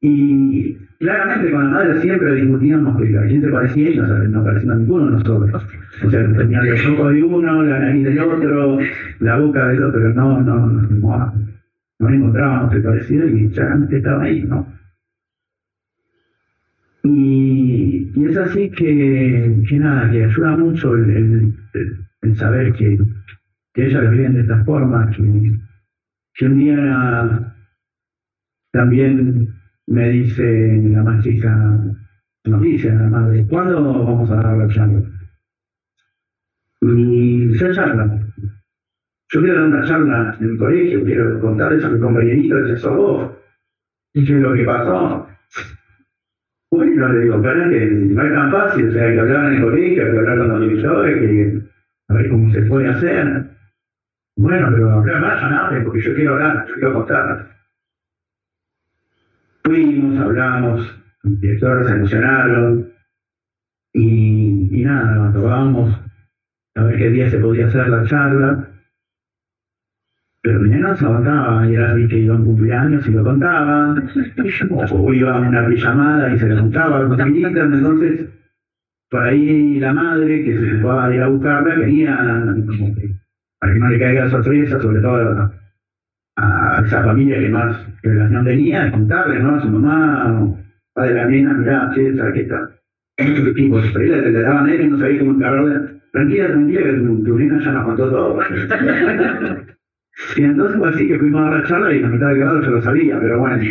Y claramente con la madre siempre discutíamos que a quién se parecía ella, o sea, no parecía ninguno de nosotros. O sea, tenía los ojos de uno, la nariz del otro, la boca del otro, no, no, no, no, no encontrábamos el parecido y claramente estaba ahí, ¿no? Y, y es así que, que nada, que ayuda mucho el, el- el- el saber que, que ellas viven de esta forma, que, que un día también me dice la más chica, nos dice la madre, ¿cuándo vamos a dar la charla? Y se charla. Yo quiero dar una charla en el colegio, quiero contarles a mi compañerito de sos vos. Y que lo que pasó. Bueno, le digo, pero que no es tan fácil, o sea, que hablar en el colegio, hay que hablar con los directores, que a ver cómo se puede hacer. Bueno, pero hablar más, no, porque yo quiero hablar, yo quiero contar. Fuimos, hablamos, los directores emocionaron y, nada, probamos a ver qué día se podía hacer la charla. Pero mi nena se aguantaba, y era así que iba a un cumpleaños y lo contaba, o iba a una pijamada y se le contaba cosas chiquitas, entonces por ahí la madre que se fue a ir a buscarla quería como que, para que no le caiga sorpresa, sobre todo a, a esa familia que más relación tenía, contarle, ¿no? A su mamá, o padre de la nena, mirá, che, ¿sabes qué está? Pues por ahí le, le daban a él y no sabía cómo encargarle. Tranquila, tranquila, que tu, tu nena ya nos contó todo. <laughs> y entonces fue así que fuimos a la charla y la mitad del grado yo lo sabía, pero bueno,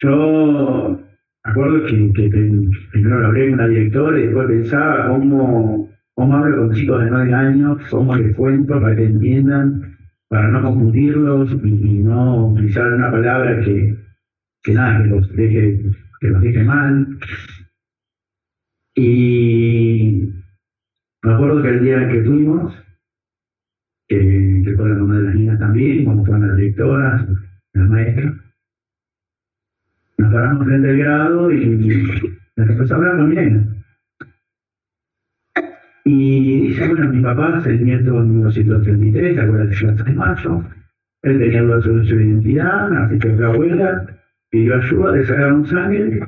yo acuerdo que, que- que primero lo hablé con la directora y después pensaba cómo, cómo hablo con chicos de 9 años, cómo les cuento para que entiendan, para no confundirlos y, y no utilizar una palabra que, que nada, que los deje, que los deje mal. Y me acuerdo que el día que fuimos, que, fue la mamá de las niñas también, como fueron las directoras, las maestras, nos paramos frente al grado y nos empezó a hablar. Y dice, bueno, mi papá es el nieto de 1933, acuérdate que de mayo. Él tenía una de identidad, así que la abuela pidió ayuda, le sacaron sangre.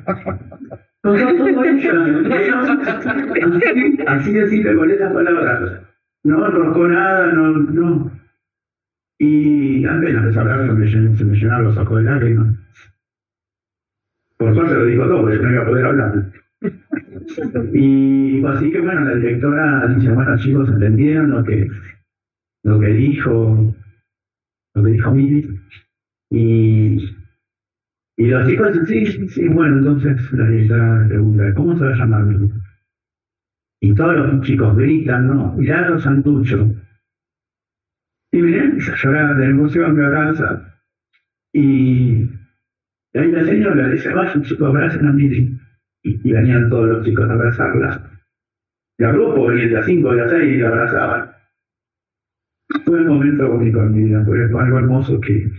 Así, así de simple con esas palabras. No roscó nada, no, no. Y apenas de hablar se me, me llenaron los ojos de lágrimas. Por suerte lo dijo todo, porque yo no iba a poder hablar. Y así que bueno, la directora dice, bueno chicos, entendieron lo que, lo que dijo, lo que dijo Mimi. Y, y los chicos dicen, sí, sí, bueno, entonces la directora pregunta, ¿cómo se va a llamar mi hijo? Y todos los chicos gritan, ¿no? Milagro Santucho. Y miren, empieza a llorar de emoción, me abraza. Y, ahí la señora le dice, vayan chicos, abracen a Miri. Y, venían todos los chicos a abrazarla. Y grupo venían de a cinco, de a seis y la abrazaban. Fue un momento único en mi vida, fue algo hermoso que,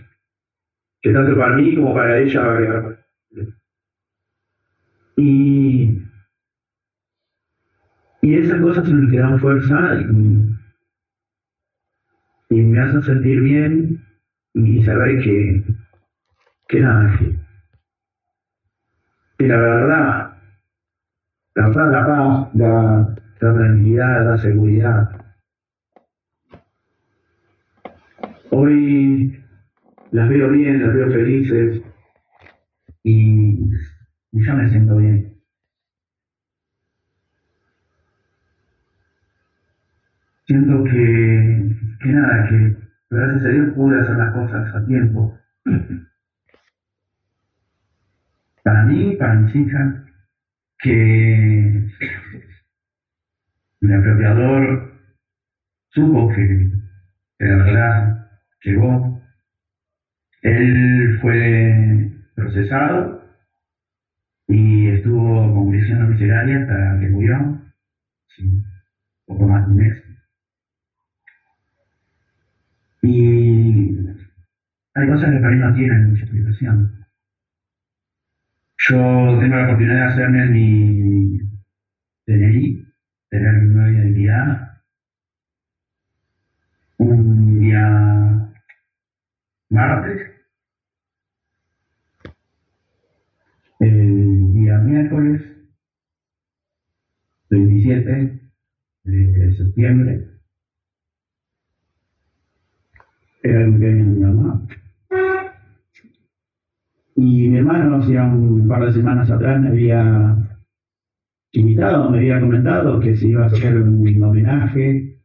que tanto para mí como para ella agregar. Y, y esas cosas me dan fuerza y, y me hacen sentir bien y saber que, que nada, que, que la verdad, la verdad, la paz, la, la tranquilidad, la seguridad. Hoy las veo bien, las veo felices y, y yo me siento bien. Siento que, que nada, que gracias a Dios pude hacer las cosas a tiempo. <clears throat> Para mí, para mis hijas, que mi apropiador supo que, la verdad llegó. Él fue procesado y estuvo con prisión domiciliaria hasta que murió, poco más de un mes. Y hay cosas que para mí no tienen mucha explicación. Yo tengo la oportunidad de hacerme mi DNI, tener mi nueva identidad. Un día martes, el día miércoles 27 de septiembre, era el cumpleaños de mi mamá. Y mi hermano, hacía un par de semanas atrás, me había invitado, me había comentado que se iba a hacer un homenaje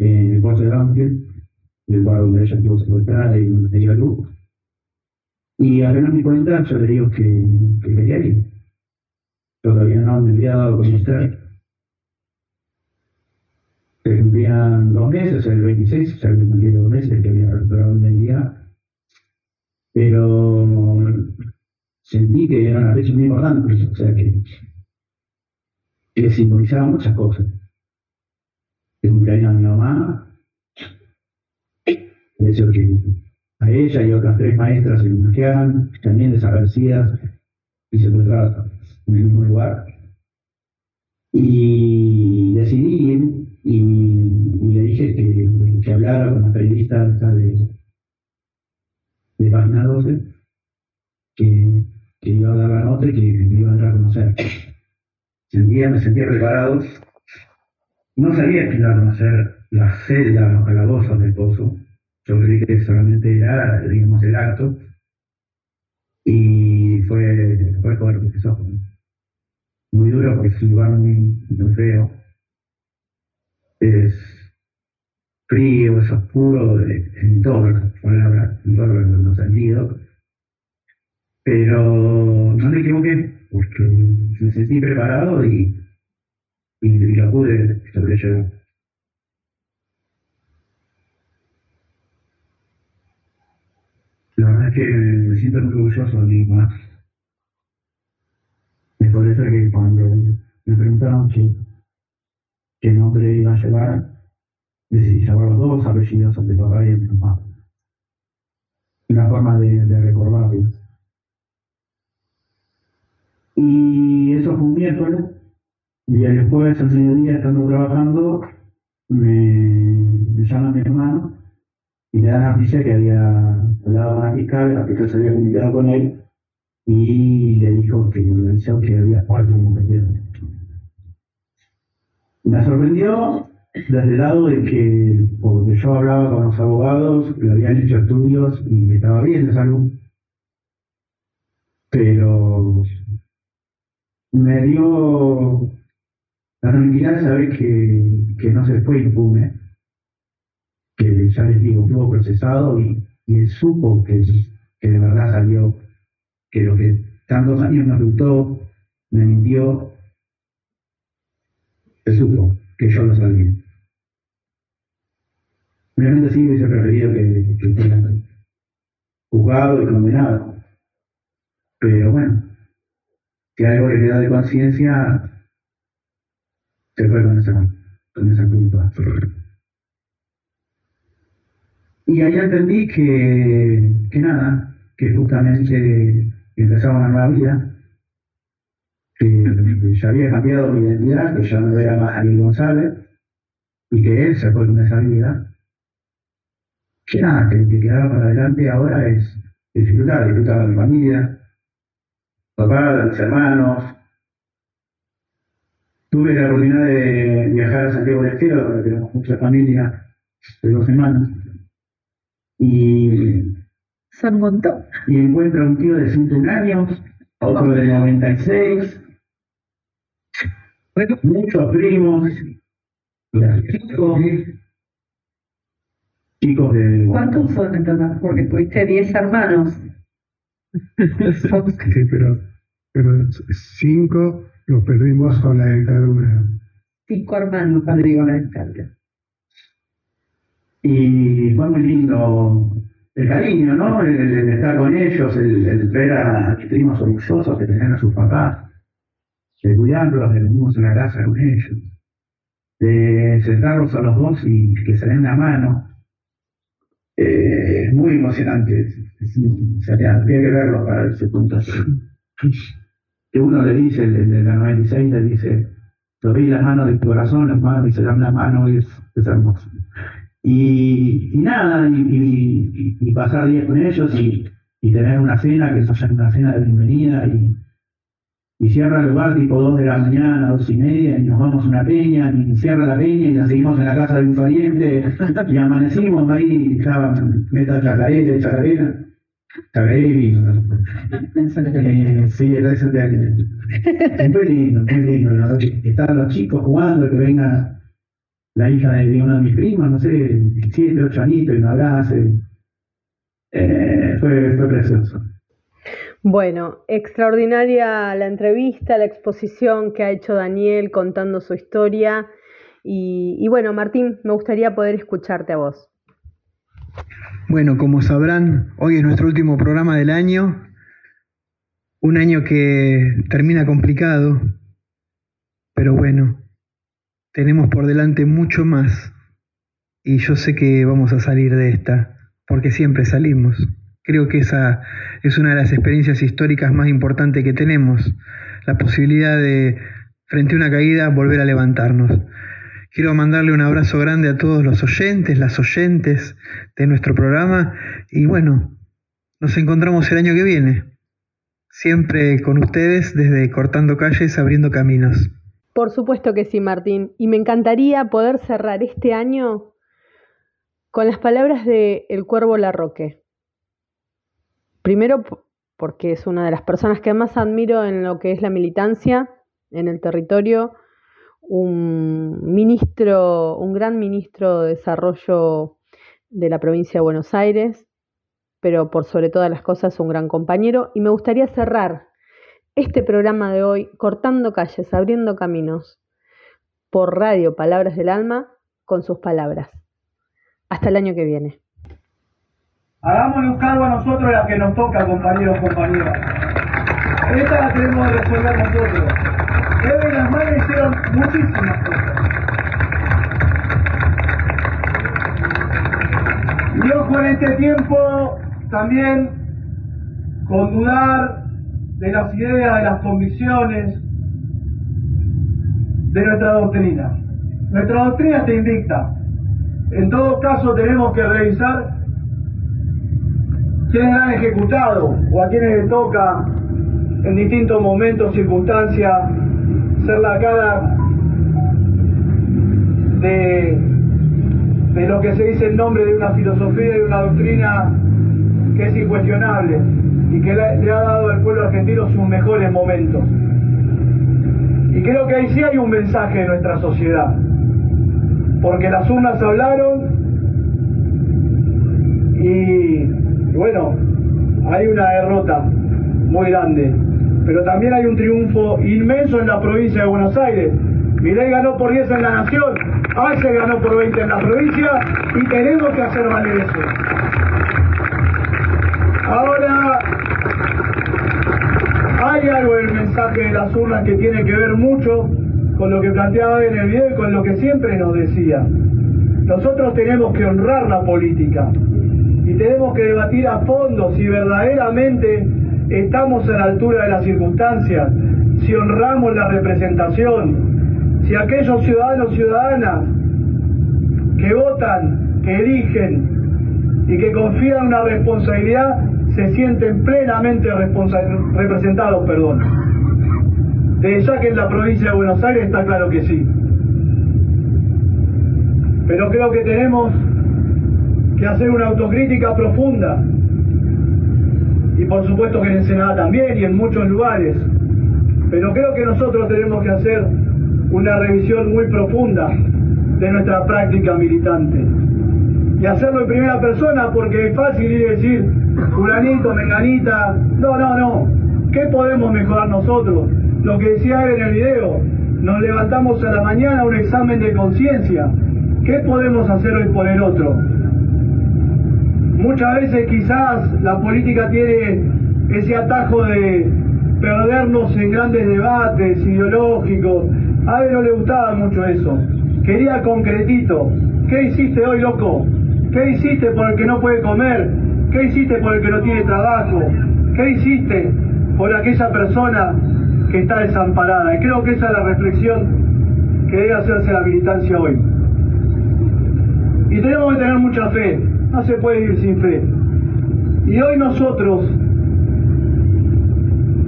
en el puerto de Banfield, el lugar donde ella estuvo secuestrada y donde dio luz. Y apenas me cuenta, yo le digo que, que quería ir. Todavía no me había dado con usted. Se cumplían dos meses, el 26, ya me cumplí dos meses que había recuperado el día. Pero sentí que era una muy importante, o sea que, que simbolizaba muchas cosas. El cumpleaños de mi mamá, hecho que a ella y a otras tres maestras se homenajeaban, también desaparecidas y secuestradas en el mismo lugar. Y decidí ir y, le dije que, que hablara con la periodista de, de página 12, que, que iba a dar la nota y que, me iba a dar a conocer. Sentía, me sentía preparado. No sabía que iba a conocer la celda, los calabozos del pozo. Yo creí que solamente era, digamos, el acto. Y fue, fue fuerte, eso muy duro porque es un lugar muy, muy feo. Es frío, es oscuro en todas las palabras, en todos los sentidos. Pero no me equivoqué, porque me sentí preparado y, y, y lo pude sobrellevar. La verdad es que me siento muy orgulloso de mí mismo. Es por eso que cuando me preguntaron qué, qué nombre iba a llevar, decidí llevar los dos apellidos, el de papá y el de mamá. Una forma de, de recordarlo. Y eso fue un miércoles, y el después, al mediodía, estando trabajando, me, me llama mi hermano y me da la noticia que había hablado con la fiscal, la fiscal se había comunicado con él y le dijo que le que había un compañero. Me sorprendió desde el lado de que, porque yo hablaba con los abogados, que habían hecho estudios y estaba bien de salud, pero me dio la tranquilidad de saber que, que no se fue impune, que ya les digo, estuvo procesado y, y él supo que, que de verdad salió, que lo que tantos años me ocultó, me mintió, él supo que yo lo sabía. Obviamente sí hubiese preferido que, que fuera juzgado y condenado, pero bueno, si algo le queda de conciencia, se fue con esa, con esa culpa. Y ahí entendí que, que nada, que justamente empezaba una nueva vida, que ya había cambiado mi identidad, que ya no era más Ariel González, y que él se fue con esa vida. Que nada, que que quedaba para adelante ahora es disfrutar, disfrutar de mi familia, papá, de mis hermanos. Tuve la oportunidad de viajar a Santiago del Estero, donde tenemos mucha familia, de dos semanas. Y. Son un montón. Y encuentro a un tío de 101 años, otro de 96, muchos primos, chicos, chicos de. ¿Cuántos son en total? Porque tuviste 10 hermanos. Sí, pero, pero cinco los perdimos con la dictadura. Cinco hermanos perdimos la dictadura. Y fue muy lindo el cariño, ¿no? El, el estar con ellos, el, el ver a mis primos orgullosos que tenían a sus papás, de cuidarlos, de venimos en la casa con ellos, de sentarlos a los dos y que se den la mano. Eh, es muy emocionante. Es- es- o sea, habría que verlo para ese punto. Que uno le dice, el, de la 96 le dice, te vi las manos de tu corazón, las manos y se dan la mano, y es, es hermoso. Y, nada, y, pasar días con ellos y, tener una cena, que sea una cena de bienvenida y, y cierra el lugar tipo 2 de la mañana, dos y media, y nos vamos a una peña, y cierra la peña y la seguimos en la casa de un pariente, y amanecimos ahí, y estaba meta chacarera, chacarera, ¿no? Eh, sí, gracias a Dios. Es muy lindo, muy lindo. Están los chicos jugando, que venga la hija de, uno de mis primos, no sé, siete, ocho añitos, y me abrace. Eh, fue, fue precioso. Bueno, extraordinaria la entrevista, la exposición que ha hecho Daniel contando su historia. Y, y bueno, Martín, me gustaría poder escucharte a vos. Bueno, como sabrán, hoy es nuestro último programa del año. Un año que termina complicado, pero bueno, tenemos por delante mucho más. Y yo sé que vamos a salir de esta, porque siempre salimos. Creo que esa es una de las experiencias históricas más importantes que tenemos, la posibilidad de, frente a una caída, volver a levantarnos. Quiero mandarle un abrazo grande a todos los oyentes, las oyentes de nuestro programa y bueno, nos encontramos el año que viene, siempre con ustedes desde Cortando Calles, Abriendo Caminos. Por supuesto que sí, Martín. Y me encantaría poder cerrar este año con las palabras de El Cuervo Larroque. Primero porque es una de las personas que más admiro en lo que es la militancia en el territorio, un ministro, un gran ministro de desarrollo de la provincia de Buenos Aires, pero por sobre todas las cosas un gran compañero. Y me gustaría cerrar este programa de hoy cortando calles, abriendo caminos por radio Palabras del Alma con sus palabras. Hasta el año que viene. Hagámonos cargo a nosotros la que nos toca, compañeros, compañeras. Esta la tenemos que resolver nosotros. Y las madres hicieron muchísimas cosas. Ojo en este tiempo también con dudar de las ideas, de las convicciones, de nuestra doctrina. Nuestra doctrina está invicta. En todo caso tenemos que revisar quienes han ejecutado o a quienes les toca en distintos momentos, circunstancias, ser la cara de, de lo que se dice en nombre de una filosofía y una doctrina que es incuestionable y que le ha dado al pueblo argentino sus mejores momentos. Y creo que ahí sí hay un mensaje de nuestra sociedad, porque las urnas hablaron y bueno, hay una derrota muy grande, pero también hay un triunfo inmenso en la provincia de Buenos Aires. Milei ganó por 10 en la nación, se ganó por 20 en la provincia y tenemos que hacer valer eso. Ahora, hay algo en el mensaje de las urnas que tiene que ver mucho con lo que planteaba en el video y con lo que siempre nos decía. Nosotros tenemos que honrar la política y tenemos que debatir a fondo si verdaderamente estamos a la altura de las circunstancias, si honramos la representación, si aquellos ciudadanos y ciudadanas que votan, que eligen y que confían en una responsabilidad se sienten plenamente representados, perdón. De ya que en la provincia de Buenos Aires está claro que sí. Pero creo que tenemos que hacer una autocrítica profunda. Y por supuesto que en Ensenada también y en muchos lugares. Pero creo que nosotros tenemos que hacer una revisión muy profunda de nuestra práctica militante. Y hacerlo en primera persona porque es fácil ir y decir, fulanito, menganita. No, no, no. ¿Qué podemos mejorar nosotros? Lo que decía él en el video, nos levantamos a la mañana un examen de conciencia. ¿Qué podemos hacer hoy por el otro? Muchas veces quizás la política tiene ese atajo de perdernos en grandes debates ideológicos. A él no le gustaba mucho eso. Quería concretito. ¿Qué hiciste hoy, loco? ¿Qué hiciste por el que no puede comer? ¿Qué hiciste por el que no tiene trabajo? ¿Qué hiciste por aquella persona que está desamparada? Y creo que esa es la reflexión que debe hacerse la militancia hoy. Y tenemos que tener mucha fe, no se puede ir sin fe. Y hoy nosotros,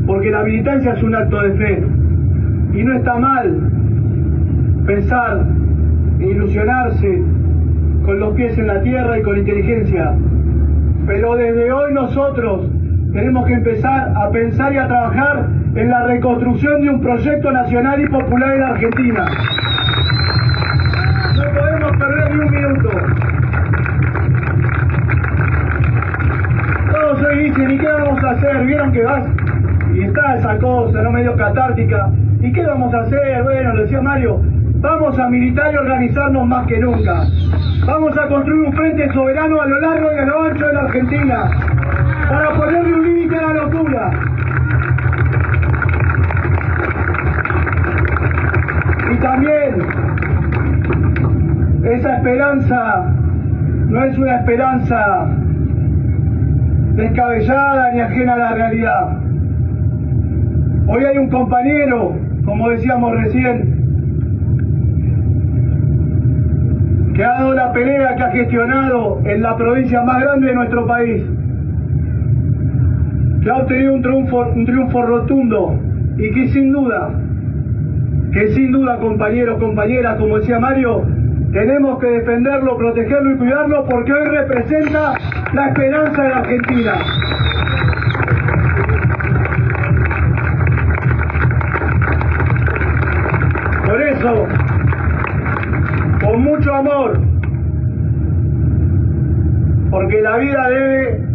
porque la militancia es un acto de fe, y no está mal pensar, ilusionarse con los pies en la tierra y con inteligencia, pero desde hoy nosotros tenemos que empezar a pensar y a trabajar en la reconstrucción de un proyecto nacional y popular en Argentina. No podemos perder ni un minuto. Dicen, ¿y qué vamos a hacer? ¿Vieron que vas? Y está esa cosa, ¿no? Medio catártica. ¿Y qué vamos a hacer? Bueno, lo decía Mario, vamos a militar y organizarnos más que nunca. Vamos a construir un frente soberano a lo largo y a lo ancho de la Argentina para ponerle un límite a la locura. Y también esa esperanza no es una esperanza descabellada ni ajena a la realidad. Hoy hay un compañero, como decíamos recién, que ha dado la pelea que ha gestionado en la provincia más grande de nuestro país, que ha obtenido un triunfo, un triunfo rotundo y que sin duda, que sin duda compañeros, compañeras, como decía Mario, tenemos que defenderlo, protegerlo y cuidarlo porque hoy representa la esperanza de la Argentina. Por eso, con mucho amor, porque la vida debe,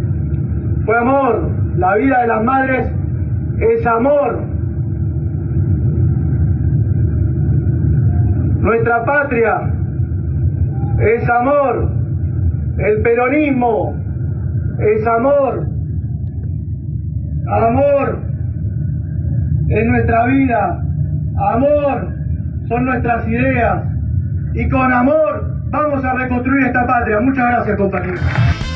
fue amor, la vida de las madres es amor. Nuestra patria es amor, el peronismo es amor, amor es nuestra vida, amor son nuestras ideas y con amor vamos a reconstruir esta patria. Muchas gracias compañeros.